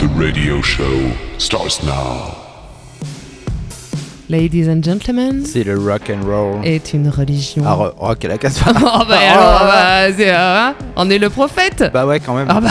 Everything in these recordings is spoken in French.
The radio show, starts now. Ladies and gentlemen, C'est le rock and roll. est une religion. Ah, ro- rock à la casse pas. oh bah alors, bah, c'est, hein, on est le prophète. Bah ouais, quand même. Ah bah.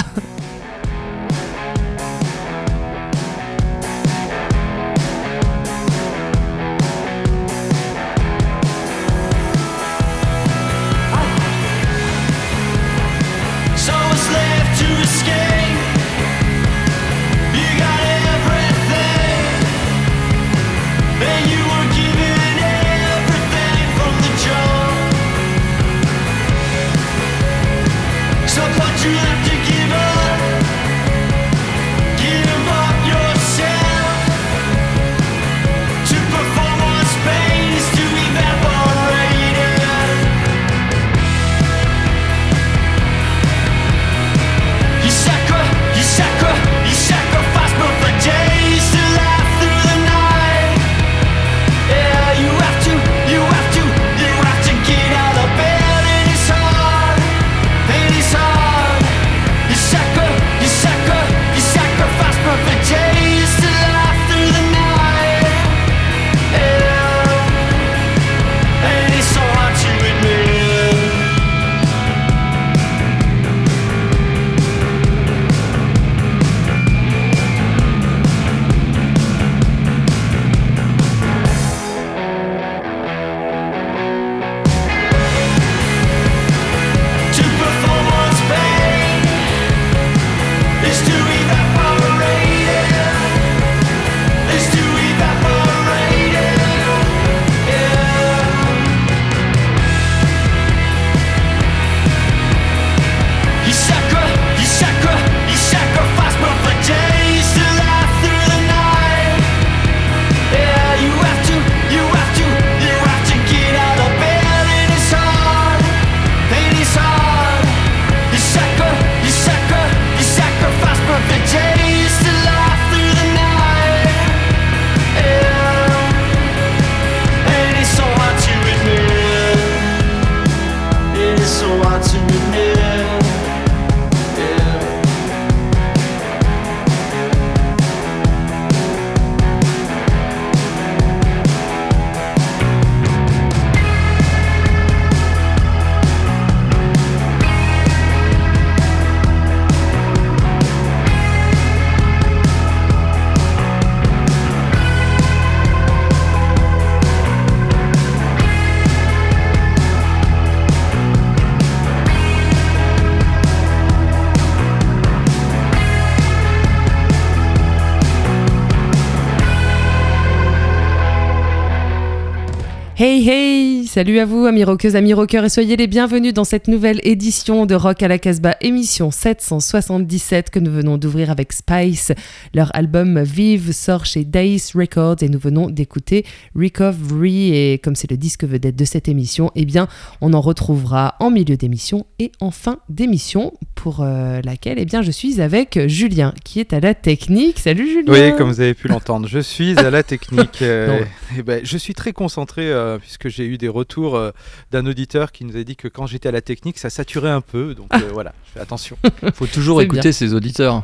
Salut à vous amis rockeuses, amis rockeurs et soyez les bienvenus dans cette nouvelle édition de Rock à la Casbah, émission 777 que nous venons d'ouvrir avec Spice. Leur album Vive sort chez Dice Records et nous venons d'écouter Recovery et comme c'est le disque vedette de cette émission, eh bien on en retrouvera en milieu d'émission et en fin d'émission pour euh, laquelle eh bien je suis avec Julien qui est à la technique. Salut Julien. Oui, comme vous avez pu l'entendre, je suis à la technique. euh, Non. et ben, je suis très concentré euh, puisque j'ai eu des retours euh, d'un auditeur qui nous a dit que quand j'étais à la technique, ça saturait un peu. Donc euh, voilà, je fais attention. Faut toujours écouter ses auditeurs.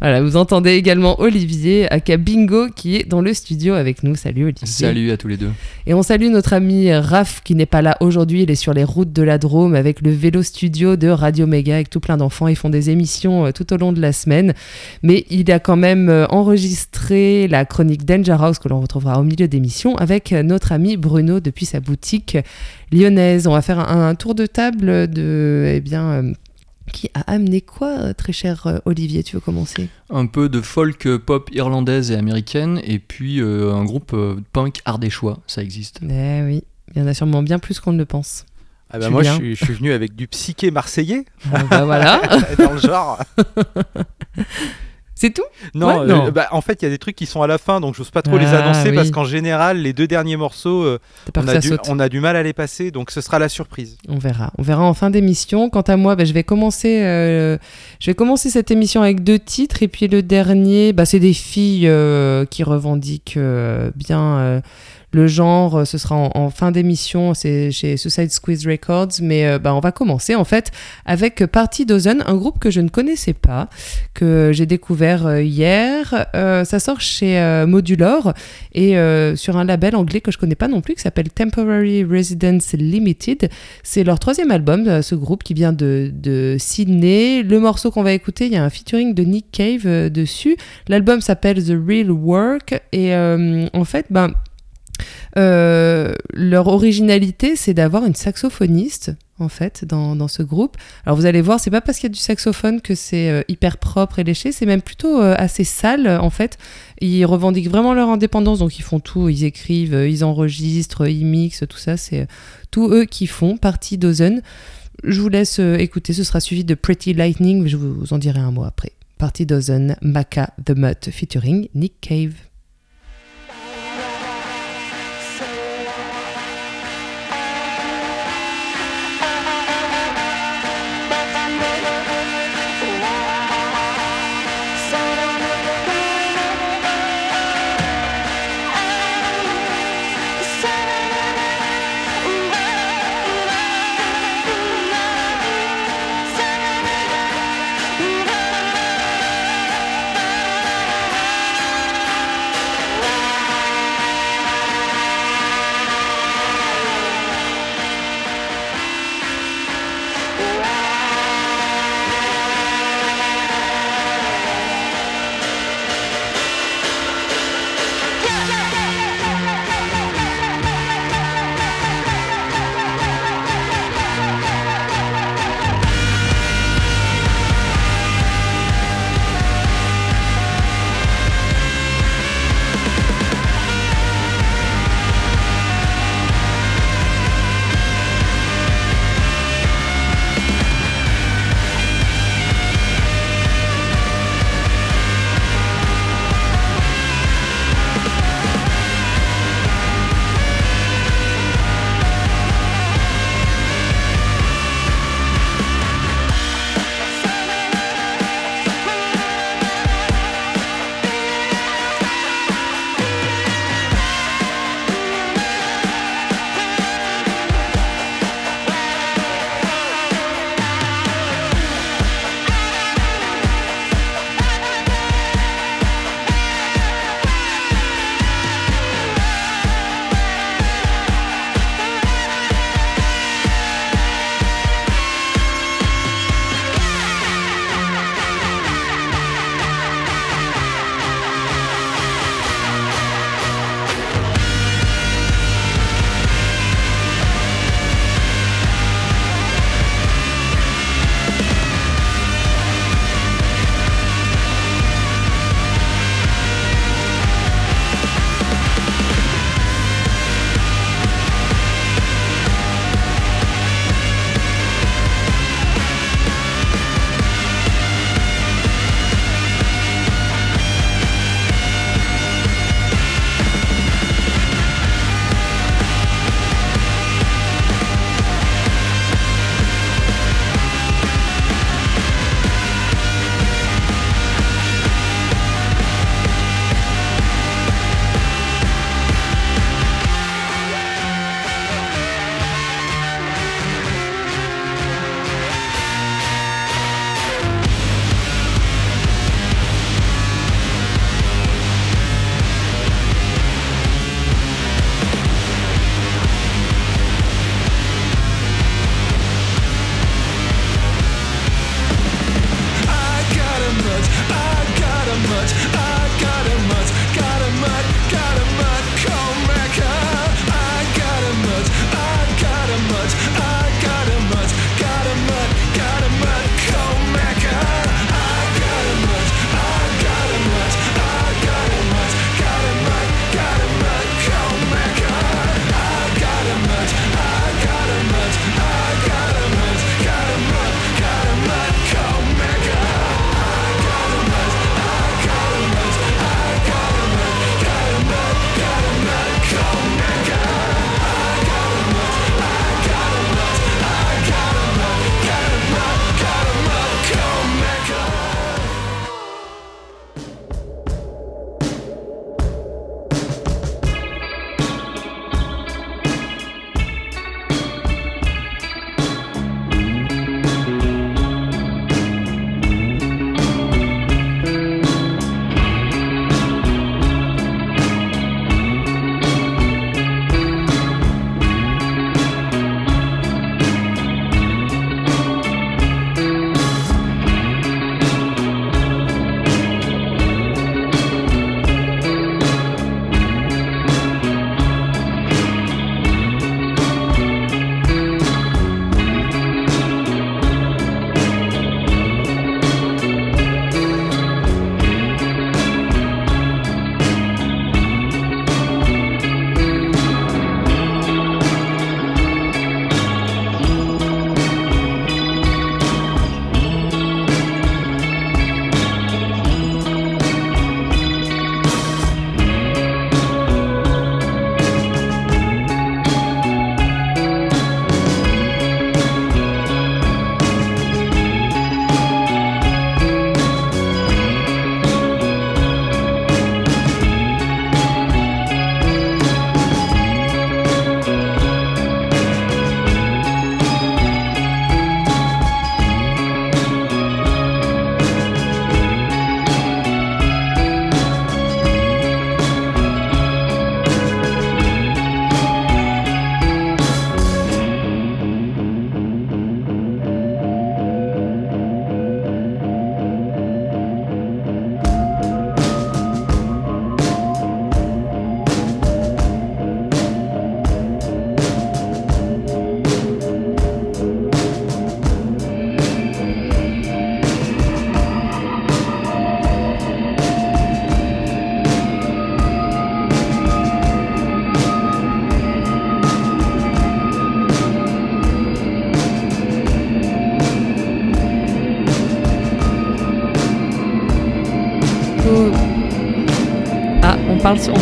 Voilà, vous entendez également Olivier, aka Bingo, qui est dans le studio avec nous. Salut Olivier. Salut à tous les deux. Et on salue notre ami Raph qui n'est pas là aujourd'hui. Il est sur les routes de la Drôme avec le vélo studio de Radio Méga avec tout plein d'enfants. Ils font des émissions euh, tout au long de la semaine. Mais il a quand même euh, enregistré la chronique Danger House que l'on retrouvera au milieu d'émission avec euh, notre ami Bruno depuis sa boutique lyonnaise. On va faire un, un tour de table de. Eh bien. Qui a amené quoi, euh, très cher euh, Olivier Tu veux commencer? Un peu de folk euh, pop irlandaise et américaine, et puis euh, un groupe euh, punk ardéchois, ça existe. Eh oui, il y en a sûrement bien plus qu'on ne le pense. Ah bah, moi, je Julien. suis, je suis venu avec du psyché marseillais Ah, bah voilà, dans le genre. c'est tout? Non, Ouais, euh, non. bah, en fait, il y a des trucs qui sont à la fin, donc j'ose pas trop les Ah, annoncer parce qu'en général, les deux derniers morceaux, euh, on, a du, saute on a du mal à les passer, donc ce sera la surprise. On verra. On verra en fin d'émission. Quant à moi, bah, je, vais commencer, euh, je vais commencer cette émission avec deux titres. Et puis le dernier, bah, c'est des filles euh, qui revendiquent euh, bien euh, le genre, euh, ce sera en, fin d'émission, c'est chez Suicide Squeeze Records, mais euh, bah, on va commencer en fait avec Party Dozen, un groupe que je ne connaissais pas, que j'ai découvert euh, hier. Ça sort chez euh, Modulor et sur un label anglais que je connais pas non plus qui s'appelle Temporary Residence Limited. C'est leur troisième album, ce groupe qui vient de, de Sydney. Le morceau qu'on va écouter, il y a un featuring de Nick Cave dessus. L'album s'appelle The Real Work et en fait, ben, euh, leur originalité, c'est d'avoir une saxophoniste en fait dans, ce groupe. Alors vous allez voir, c'est pas parce qu'il y a du saxophone que c'est euh, hyper propre et léché, c'est même plutôt euh, assez sale en fait. Ils revendiquent vraiment leur indépendance, donc ils font tout, ils écrivent, ils enregistrent, ils mixent, tout ça, c'est tout eux qui font. Partie Dozen. Je vous laisse écouter, ce sera suivi de Pretty Lightning, je vous en dirai un mot après. Partie Dozen, Maca The Mutt featuring Nick Cave.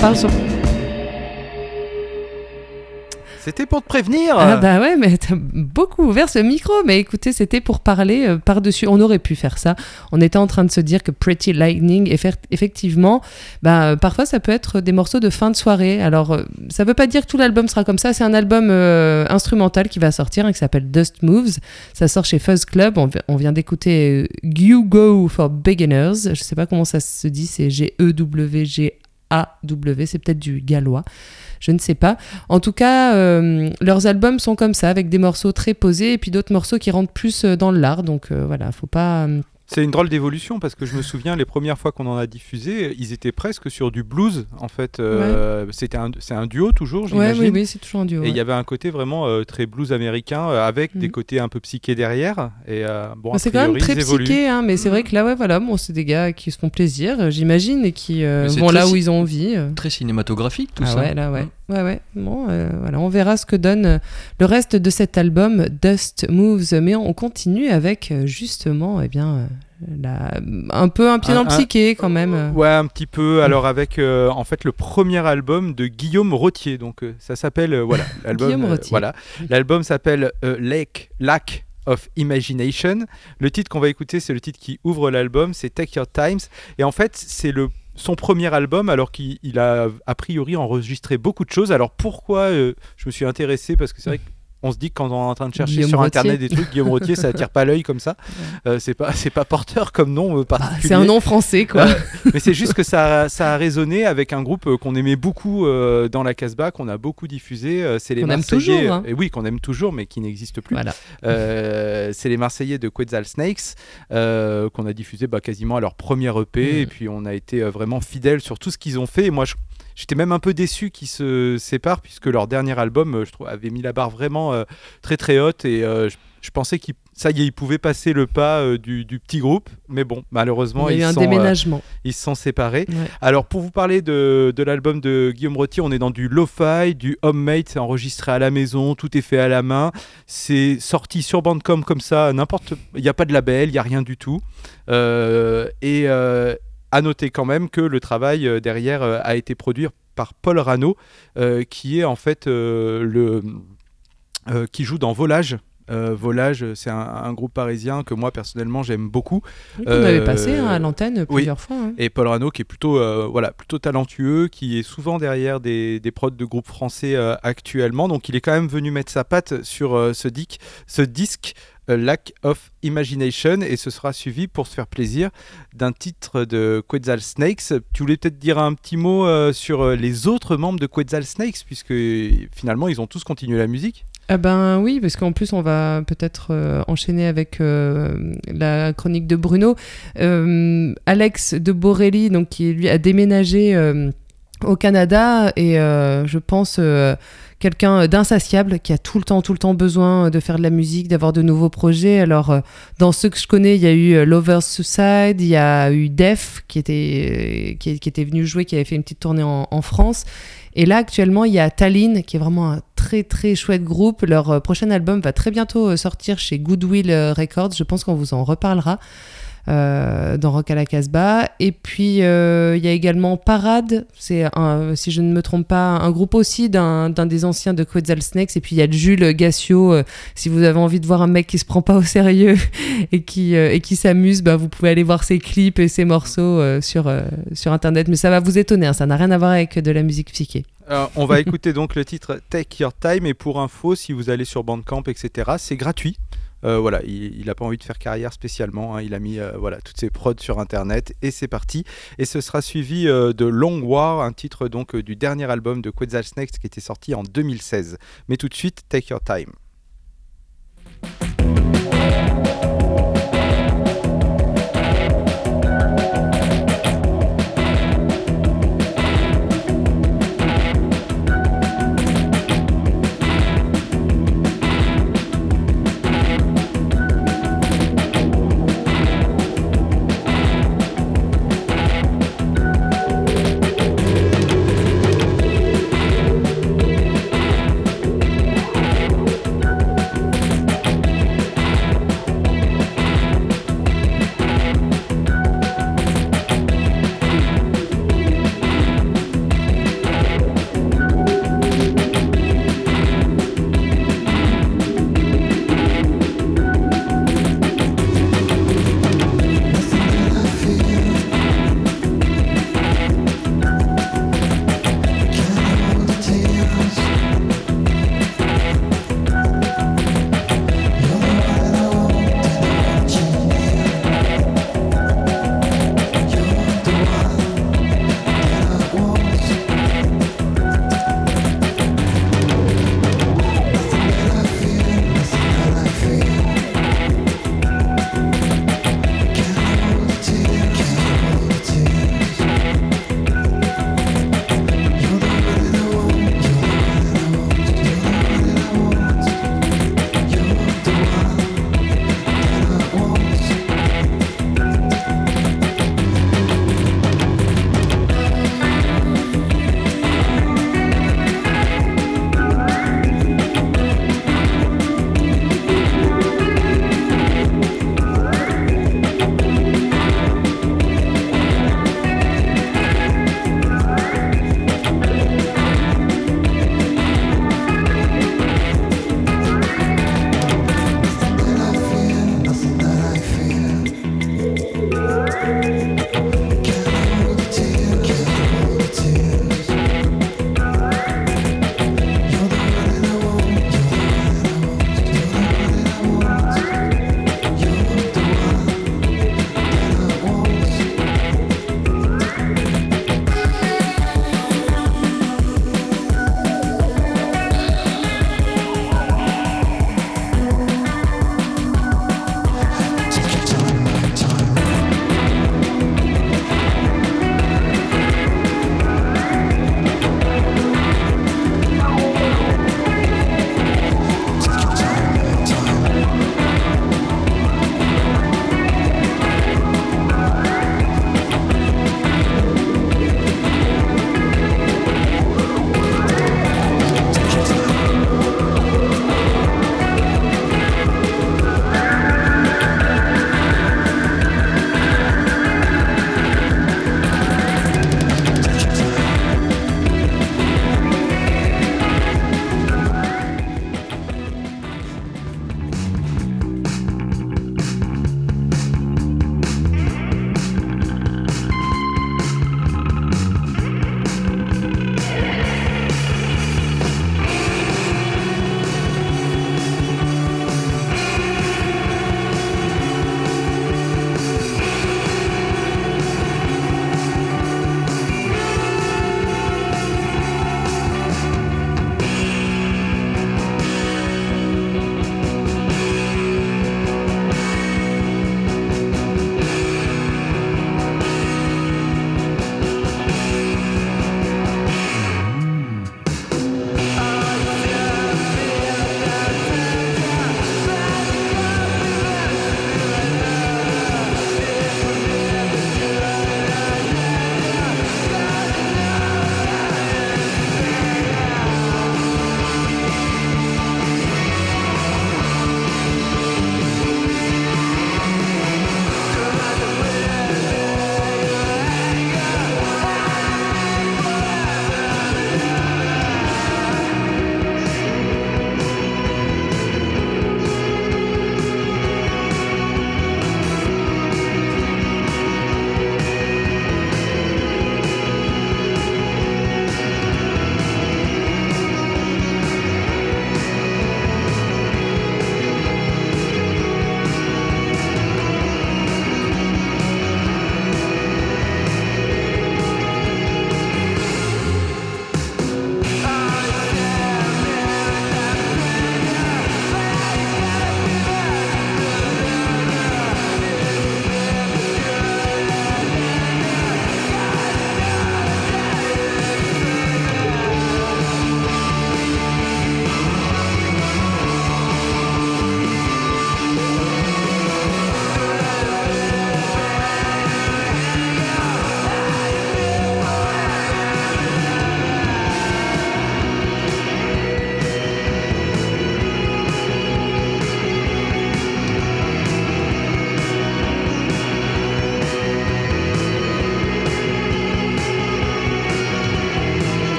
Parle, sur-. C'était pour te prévenir. Ah bah ouais, mais t'as beaucoup ouvert ce micro. Mais écoutez, c'était pour parler euh, par-dessus. On aurait pu faire ça. On était en train de se dire que Pretty Lightning, effe- effectivement, bah, euh, parfois ça peut être des morceaux de fin de soirée. Alors, euh, ça veut pas dire que tout l'album sera comme ça. C'est un album euh, instrumental qui va sortir, hein, qui s'appelle Dust Moves. Ça sort chez Fuzz Club. On, on vient d'écouter You Go for Beginners. Je sais pas comment ça se dit. C'est E G-E-W-G-A-W. C'est peut-être du gallois. Je ne sais pas. En tout cas, euh, leurs albums sont comme ça, avec des morceaux très posés et puis d'autres morceaux qui rentrent plus euh, dans l'art. Donc euh, voilà, faut pas. C'est une drôle d'évolution parce que je me souviens les premières fois qu'on en a diffusé, ils étaient presque sur du blues en fait. euh, C'était un, c'est un duo toujours, Ouais, j'imagine. oui, oui, c'est toujours un duo. Et il ouais. y avait un côté vraiment euh, très blues américain euh, avec des Mhm. côtés un peu psychés derrière. Et euh, bon, Bah, a c'est quand même très psyché, hein, mais c'est vrai Mhm. que là, ouais, voilà, bon, c'est des gars qui se font plaisir, j'imagine, et qui euh, vont là où ils ont envie. Très cinématographique tout ah ça. ouais, là, ouais. Hein. Ouais, ouais. Bon, euh, voilà, on verra ce que donne euh, le reste de cet album, Dust Moves. Mais on continue avec, euh, justement, eh bien, la- un peu un pied dans le psyché, quand même. euh. Ouais, un petit peu. Alors avec euh, en fait le premier album de Guillaume Rottier. Donc ça s'appelle voilà l'album. Voilà, l'album s'appelle Lake Lack of Imagination. Le titre qu'on va écouter, c'est le titre qui ouvre l'album, c'est Take Your Times. Et en fait, c'est le son premier album, alors qu'il il a a priori enregistré beaucoup de choses. Alors pourquoi euh, je me suis intéressé Parce que c'est vrai que on se dit que quand on est en train de chercher Guillaume sur internet des trucs, Guillaume Rottier, ça attire pas l'œil comme ça. Euh, c'est pas, c'est pas porteur comme nom euh, Bah, particulier. c'est un nom français, quoi. Ouais. Mais c'est juste que ça, a- ça a résonné avec un groupe euh, qu'on aimait beaucoup euh, dans la Casbah, qu'on a beaucoup diffusé. c'est les aime Marseillais. toujours, hein. et oui, qu'on aime toujours, mais qui n'existe plus. Voilà. C'est les Marseillais de Quetzal Snakes qu'on a diffusé bah, quasiment à leur premier EP. Mm. Et puis on a été vraiment fidèles sur tout ce qu'ils ont fait. Et moi, je- J'étais même un peu déçu qu'ils se séparent puisque leur dernier album, euh, je trouve, avait mis la barre vraiment euh, très très haute et euh, je, je pensais qu'ils ça y est, ils pouvaient passer le pas du, du petit groupe, mais bon, malheureusement, Il y ils, a eu un sont, déménagement. ils se sont séparés. Ouais. Alors pour vous parler de, de l'album de Guillaume Rottier, on est dans du lo-fi, du homemade, c'est enregistré à la maison, tout est fait à la main. C'est sorti sur Bandcamp comme ça, n'importe, il n'y a pas de label, il n'y a rien du tout. Euh, et euh, à noter quand même que le travail euh, derrière euh, a été produit par Paul Rano, euh, qui est en fait le qui joue dans Volage. Euh, Volage, c'est un, un groupe parisien que moi personnellement j'aime beaucoup. Oui, qu'on avait passé hein, à l'antenne oui. plusieurs fois. hein. Et Paul Rano qui est plutôt, euh, voilà, plutôt talentueux, qui est souvent derrière des, des prods de groupes français actuellement. Donc il est quand même venu mettre sa patte sur ce, dic- ce disque. Lack of Imagination et ce sera suivi pour se faire plaisir d'un titre de Quetzal Snakes. Tu voulais peut-être dire un petit mot euh, sur euh, les autres membres de Quetzal Snakes puisque finalement ils ont tous continué la musique. Ah ben oui, parce qu'en plus on va peut-être euh, enchaîner avec la chronique de Bruno. Alex de Borelli, donc qui lui a déménagé au Canada et je pense quelqu'un d'insatiable qui a tout le temps, tout le temps besoin de faire de la musique, d'avoir de nouveaux projets. Alors euh, dans ceux que je connais, il y a eu euh, Lovers Suicide, il y a eu Def qui était qui, qui était venu jouer, qui avait fait une petite tournée en, en France. Et là, actuellement, il y a Tallinn, qui est vraiment un très très chouette groupe. Leur euh, prochain album va très bientôt euh, sortir chez Goodwill euh, Records. Je pense qu'on vous en reparlera euh, dans Rock à la Casbah. Et puis, euh, il y a également Parade, c'est, si je ne me trompe pas, un groupe aussi d'un, des anciens de Quetzal Snakes. Et puis, il y a Jules Gassio. euh, si vous avez envie de voir un mec qui se prend pas au sérieux et qui, euh, et qui s'amuse, bah, vous pouvez aller voir ses clips et ses morceaux euh, sur, euh, sur Internet. Mais ça va vous étonner, hein, ça n'a rien à voir avec de la musique psyché. Euh, on va écouter donc le titre Take Your Time et pour info, si vous allez sur Bandcamp, etc., c'est gratuit. Euh, voilà, il n'a pas envie de faire carrière spécialement. hein. Il a mis euh, voilà toutes ses prods sur internet et c'est parti. Et ce sera suivi euh, de Long War, un titre donc du dernier album de Quetzal Snakes qui était sorti en 2016. Mais tout de suite, Take Your Time.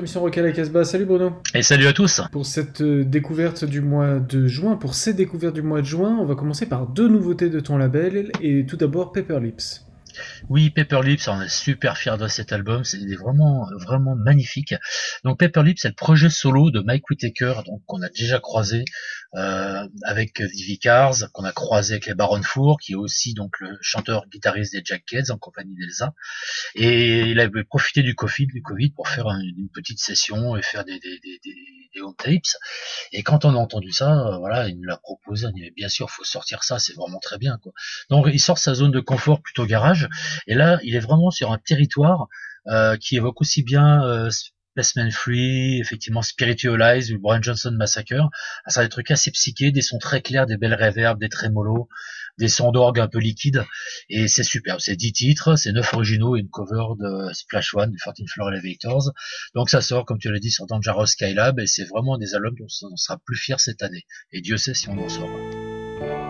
Émission Rock Casbah. Salut Bruno. Et salut à tous. Pour cette euh, découverte du mois de juin, pour ces découvertes du mois de juin, on va commencer par deux nouveautés de ton label et tout d'abord Paper Lips. Oui, Paper Lips, on est super fiers de cet album, c'est vraiment vraiment magnifique. Donc Paper Lips, c'est le projet solo de Mike Whittaker, donc qu'on a déjà croisé euh, avec Vivi Cars, qu'on a croisé avec les Baron Four, qui est aussi donc le chanteur guitariste des Jack en compagnie d'Elsa. Et il avait profité du Covid, du Covid pour faire une, petite session et faire des, des, des, des, des home tapes. Et quand on a entendu ça, euh, voilà, il nous l'a proposé. On dit mais bien sûr, faut sortir ça, c'est vraiment très bien quoi. Donc il sort sa zone de confort plutôt garage. Et là, il est vraiment sur un territoire euh, qui évoque aussi bien euh, Spaceman Free, effectivement Spiritualize ou Brian Johnson Massacre. Ah, ça a des trucs assez psychés, des sons très clairs, des belles reverbs, des trémolos, des sons d'orgue un peu liquides. Et c'est super. C'est 10 titres, c'est 9 originaux et une cover de Splash One, du 14 Floor Elevators. Donc ça sort, comme tu l'as dit, sur Dangerous Skylab et c'est vraiment des albums dont on sera plus fier cette année. Et Dieu sait si on en sort.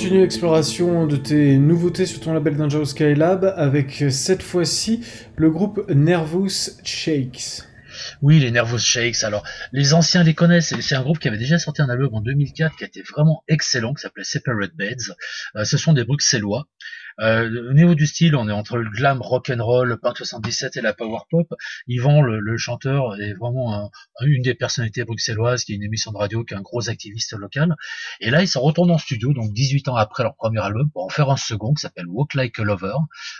Continue l'exploration de tes nouveautés sur ton label Dangerous Skylab avec euh, cette fois-ci le groupe Nervous Shakes. Oui, les Nervous Shakes. Alors, les anciens les connaissent. C'est- un groupe qui avait déjà sorti un album en 2004 qui a été vraiment excellent, qui s'appelait Separate Beds. Euh, ce sont des Bruxellois. Euh, au niveau du style, on est entre le glam rock and roll, le punk 77 et la power pop. Yvan, le, le chanteur, est vraiment un- une des personnalités bruxelloises qui a une émission de radio, qui est un gros activiste local. Et là, ils s'en retournent en studio, donc 18 ans après leur premier album, pour en faire un second qui s'appelle Walk Like a Lover,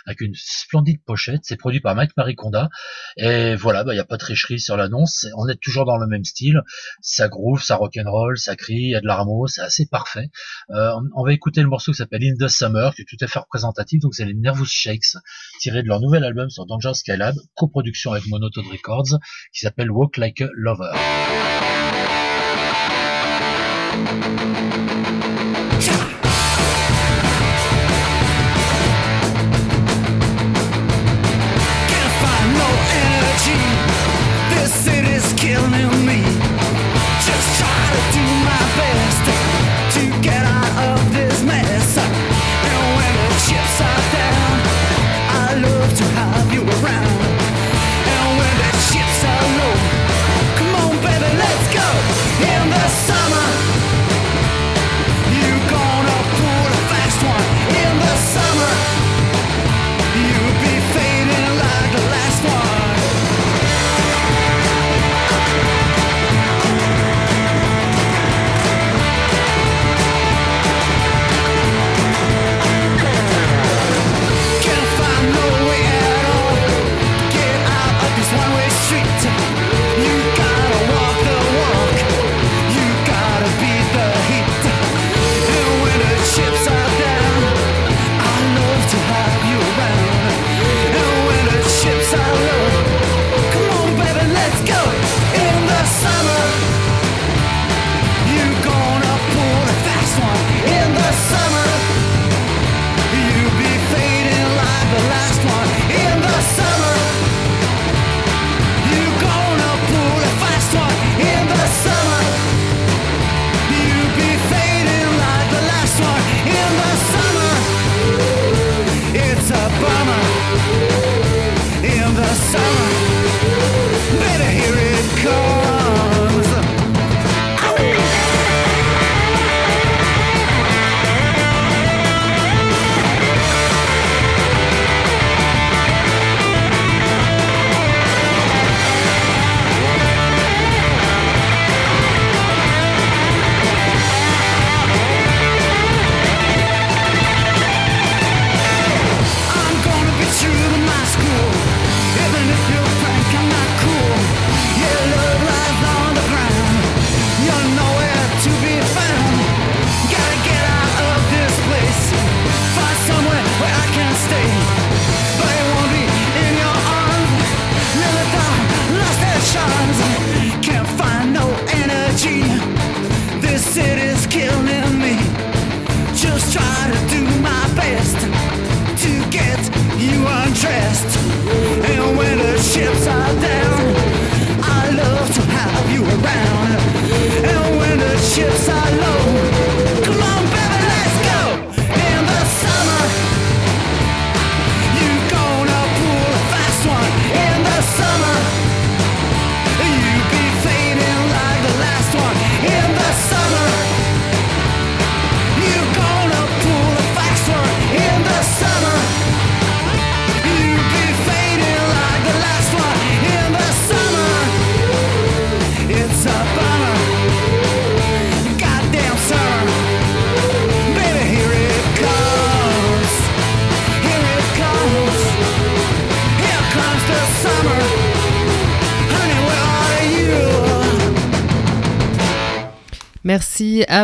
avec une splendide pochette. C'est produit par Mike Mariconda. Et voilà, bah, il n'y a pas de tricherie sur l'annonce. On est toujours dans le même style. Ça groove, ça rock'n'roll, ça crie, il y a de l'armo, c'est assez parfait. Euh, on- va écouter le morceau qui s'appelle In the Summer, qui est tout à fait Donc c'est les Nervous Shakes, tiré de leur nouvel album sur Danger Skylab, coproduction avec Monotone Records, qui s'appelle Walk Like a Lover.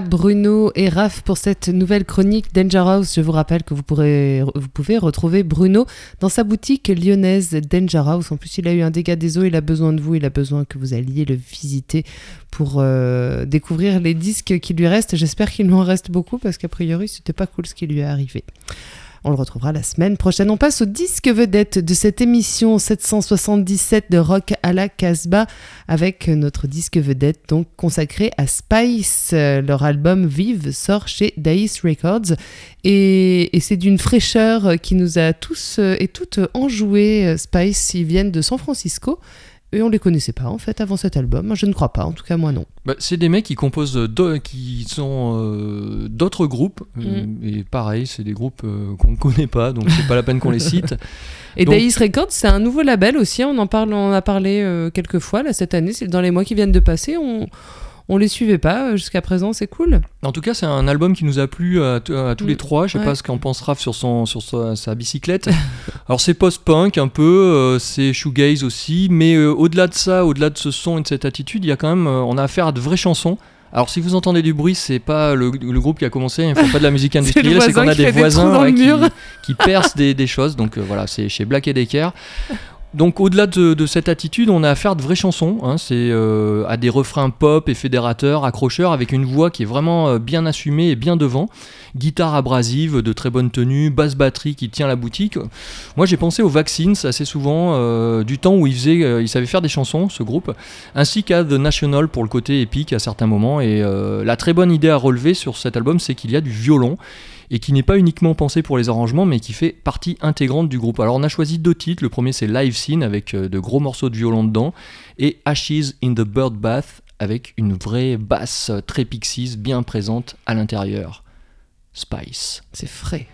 Bruno et Raph pour cette nouvelle chronique Danger House. Je vous rappelle que vous, pourrez, pouvez retrouver Bruno dans sa boutique lyonnaise Danger House. En plus, il a eu un dégât des eaux, il a besoin de vous, il a besoin que vous alliez le visiter pour euh, découvrir les disques qui lui restent. J'espère qu'il lui en reste beaucoup parce qu'a priori, c'était pas cool ce qui lui est arrivé. On le retrouvera la semaine prochaine. On passe au disque vedette de cette émission 777 de Rock à la Casbah avec notre disque vedette donc consacré à Spice. Leur album Vive sort chez Dice Records et, c'est d'une fraîcheur qui nous a tous et toutes enjoué. Euh, Spice, ils viennent de San Francisco. Et on les connaissait pas en fait avant cet album. Je ne crois pas, en tout cas moi non. Bah, c'est des mecs qui composent, qui sont euh, d'autres groupes. euh, Mm. Et pareil, c'est des groupes euh, qu'on ne connaît pas, donc c'est pas la peine qu'on les cite. Et Donc- Records, c'est un nouveau label aussi. On en parle, on en a parlé euh, quelques fois là cette année. C'est dans les mois qui viennent de passer. On on les suivait pas euh, jusqu'à présent. C'est cool. En tout cas, c'est un album qui nous a plu à, tous Mm. les trois. Je sais Ouais. pas ce qu'en pense Raph sur, son, sur sa, sa bicyclette. Alors, c'est post-punk un peu, euh, c'est shoegaze aussi, mais euh, au-delà de ça, au-delà de ce son et de cette attitude, il y a quand même, euh, on a affaire à de vraies chansons. Alors, si vous entendez du bruit, c'est pas le, le groupe qui a commencé, il faut pas de la musique industrielle, c'est qu'on a des des voisins dans ouais, qui, qui percent des, des choses. Donc, euh, voilà, c'est chez Black Decker. Donc au-delà de, cette attitude, on a affaire de vraies chansons. hein. c'est euh, à des refrains pop et fédérateurs, accrocheurs, avec une voix qui est vraiment euh, bien assumée et bien devant. Guitare abrasive, de très bonne tenue, basse batterie qui tient la boutique. Moi j'ai pensé aux Vaccines assez souvent, euh, du temps où ils, faisaient, ils savaient faire des chansons, ce groupe, ainsi qu'à The National pour le côté épique à certains moments. Et la très bonne idée à relever sur cet album, c'est qu'il y a du violon et qui n'est pas uniquement pensé pour les arrangements, mais qui fait partie intégrante du groupe. Alors on a choisi deux titres, le premier c'est Live Scene avec euh, de gros morceaux de violon dedans, et Ashes in the Bird Bath avec une vraie basse euh, très pixies bien présente à l'intérieur. Spice. C'est frais.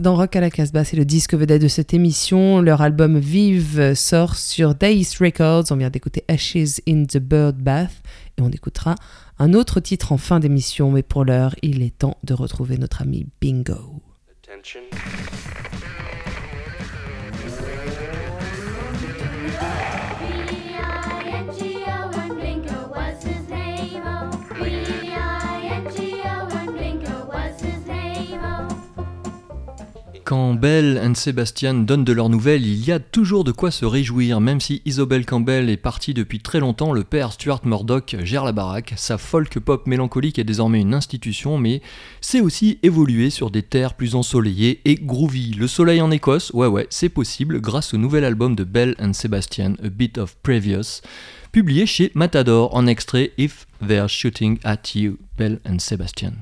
Dans Rock à la Casbah, c'est le disque vedette de cette émission. Leur album Vive sort sur Days Records. On vient d'écouter Ashes in the Bird Bath et on écoutera un autre titre en fin d'émission. Mais pour l'heure, il est temps de retrouver notre ami Bingo. Attention. Quand Belle and Sebastian donnent de leurs nouvelles, il y a toujours de quoi se réjouir, même si Isobel Campbell est partie depuis très longtemps, le père Stuart Murdoch gère la baraque, sa folk pop mélancolique est désormais une institution, mais c'est aussi évoluer sur des terres plus ensoleillées et groovy. Le soleil en Écosse, ouais ouais, c'est possible grâce au nouvel album de Belle and Sebastian, A Bit of Previous, publié chez Matador en extrait If They're Shooting at You, Belle and Sebastian.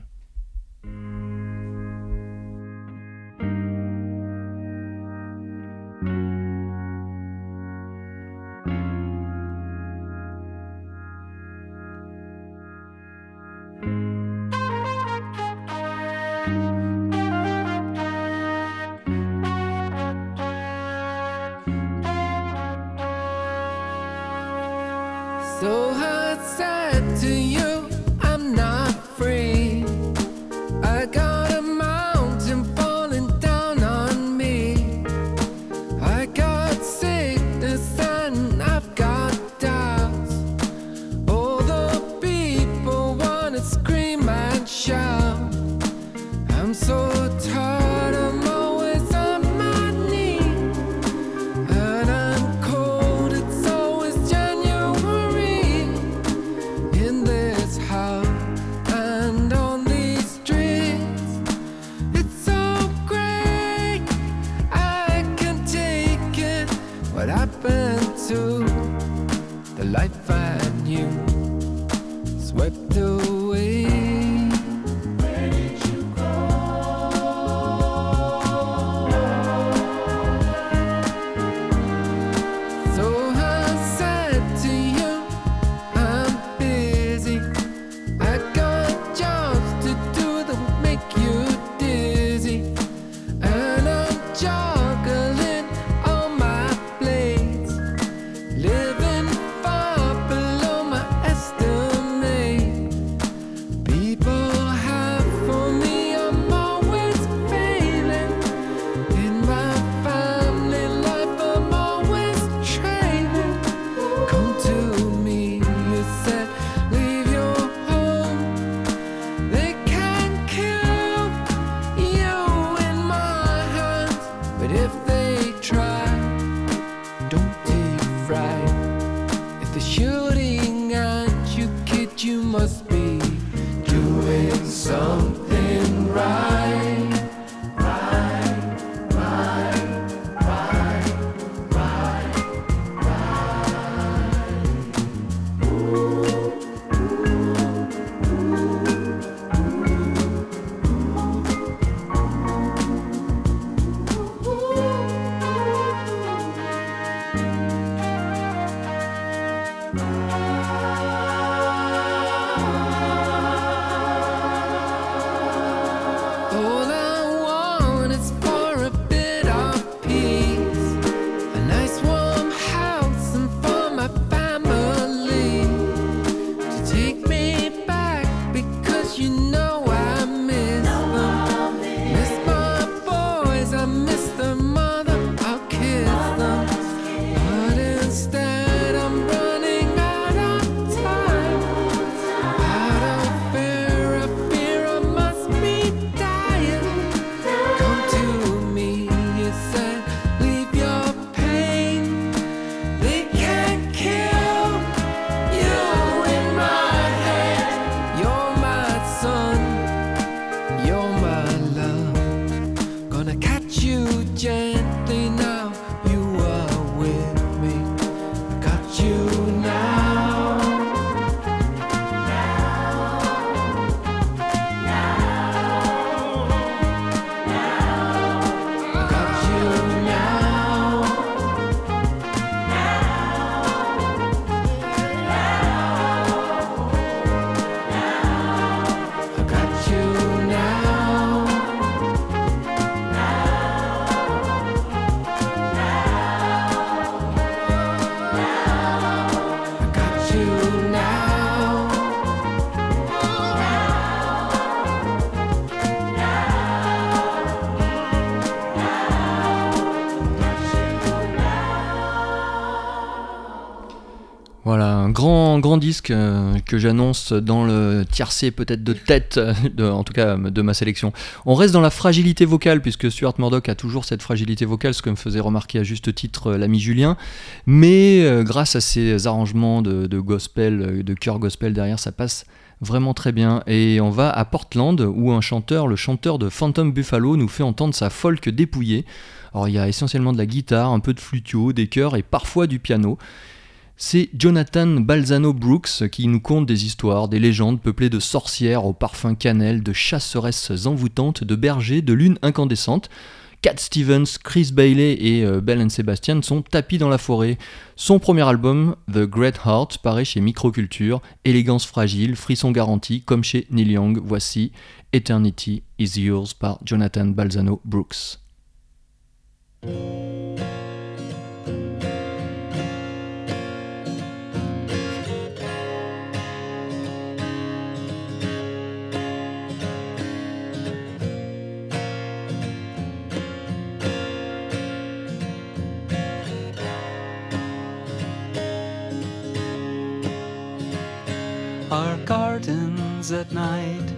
Grand, disque euh, que j'annonce dans le tiercé peut-être de tête, euh, en tout cas de ma sélection. On reste dans la fragilité vocale, puisque Stuart Murdoch a toujours cette fragilité vocale, ce que me faisait remarquer à juste titre euh, l'ami Julien. Mais euh, grâce à ces arrangements de, de gospel, euh, de chœur gospel derrière, ça passe vraiment très bien. Et on va à Portland, où un chanteur, le chanteur de Phantom Buffalo, nous fait entendre sa folk dépouillée. Alors il y a essentiellement de la guitare, un peu de flutio, des chœurs et parfois du piano. C'est Jonathan Balzano Brooks qui nous conte des histoires, des légendes peuplées de sorcières au parfum cannelle, de chasseresses envoûtantes, de bergers, de lunes incandescentes. Cat Stevens, Chris Bailey et euh, Bell and Sebastian sont tapis dans la forêt. Son premier album, The Great Heart, paraît chez Microculture. Élégance fragile, frisson garanti, comme chez Neil Young. Voici Eternity is Yours par Jonathan Balzano Brooks. At night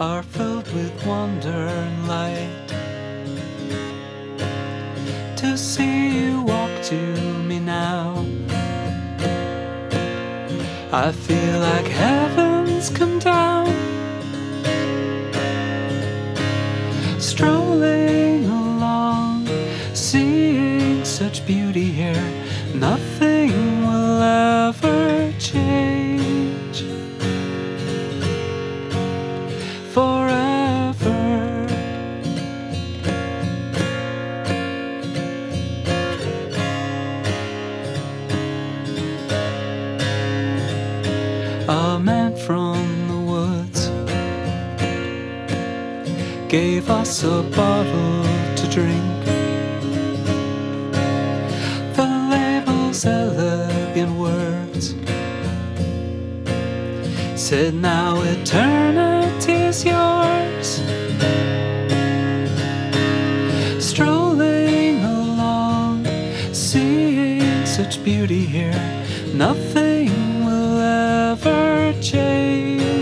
are filled with wonder and light. To see you walk to me now, I feel like heaven's come down. Strolling along, seeing such beauty here, gave us a bottle to drink. The label's elegant words said, Now eternity's yours. Strolling along, seeing such beauty here, nothing will ever change.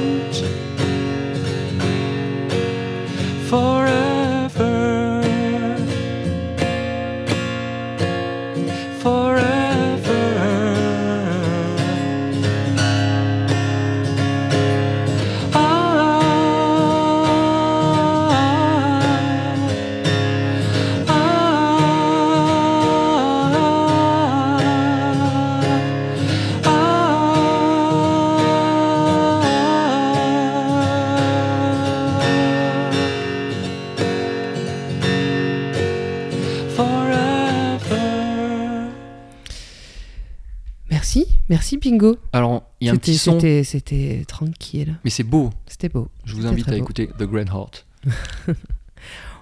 Merci, Bingo. Alors, il y a un petit son, C'était tranquille. mais c'est beau. C'était beau. Je vous invite à beau. écouter The Grand Heart.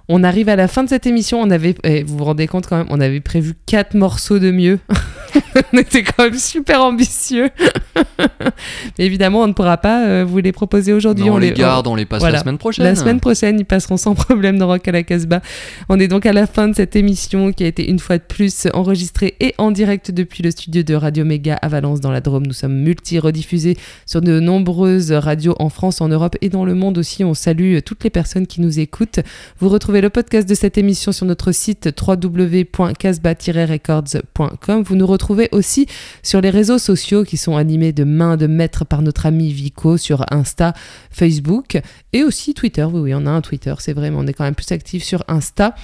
On arrive à la fin de cette émission. On avait, eh, vous vous rendez compte quand même, on avait prévu quatre morceaux de mieux. on était quand même super ambitieux. Mais évidemment, on ne pourra pas euh, vous les proposer aujourd'hui. On, les garde, on les passe la voilà. semaine prochaine. La semaine prochaine, ils passeront sans problème dans Rock à la Casbah. On est donc à la fin de cette émission qui a été une fois de plus enregistrée et en direct depuis le studio de Radio Méga à Valence dans la Drôme. Nous sommes multi-rediffusés sur de nombreuses radios en France, en Europe et dans le monde aussi. On salue toutes les personnes qui nous écoutent. Vous retrouvez le podcast de cette émission sur notre site www.casbah-records.com. Vous nous retrouvez aussi sur les réseaux sociaux qui sont animés de main de maître par notre ami Vico sur Insta, Facebook et aussi Twitter. Oui, oui, on a un Twitter, c'est vrai, mais on est quand même plus actif sur Insta.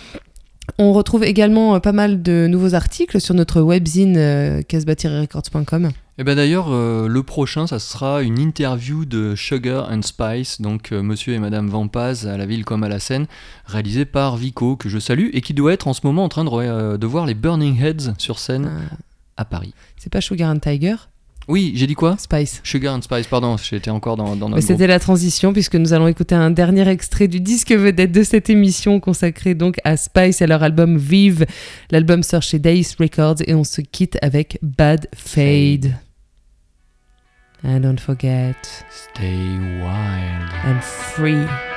On retrouve également pas mal de nouveaux articles sur notre webzine euh, casbah-records.com. Et ben d'ailleurs, euh, le prochain, ça sera une interview de Sugar and Spice, donc euh, Monsieur et Madame Vampaz à la ville comme à la scène, réalisée par Vico, que je salue et qui doit être en ce moment en train de, euh, de voir les Burning Heads sur scène Euh, à Paris. c'est pas Sugar and Tiger? Oui, j'ai dit quoi? Spice. Sugar and Spice, pardon, j'étais encore dans, dans notre C'était la transition puisque nous allons écouter un dernier extrait du disque vedette de cette émission consacrée donc à Spice et leur album Vive. L'album sort chez Days Records et on se quitte avec Bad Fade. And don't forget, Stay Wild. I'm free.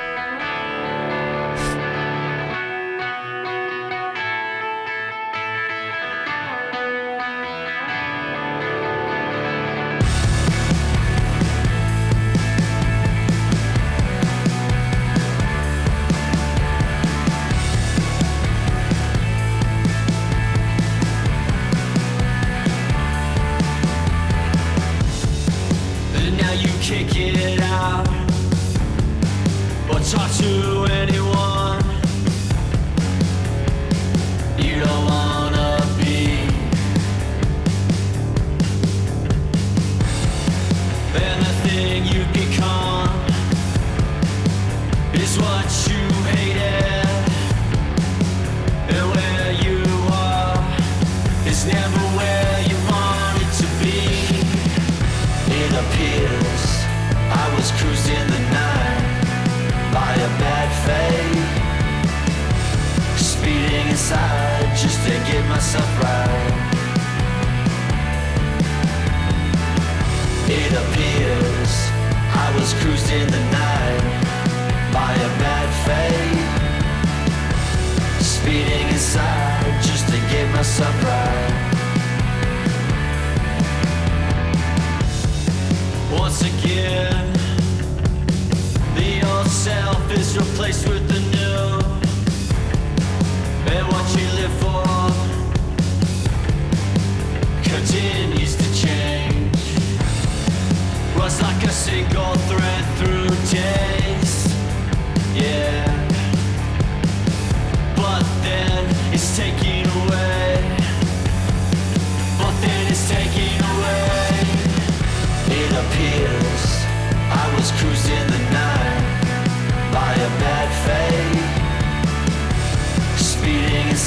surprise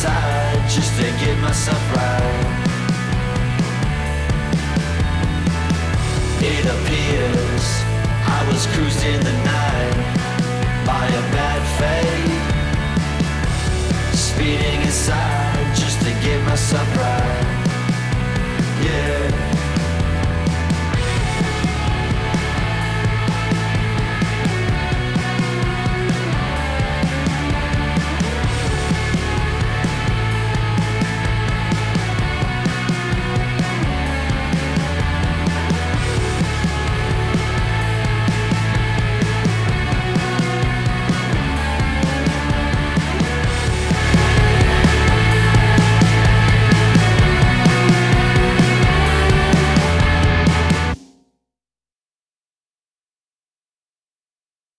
side just to get myself right. It appears I was cruised in the night by a bad fate. Speeding inside just to get myself right. Yeah.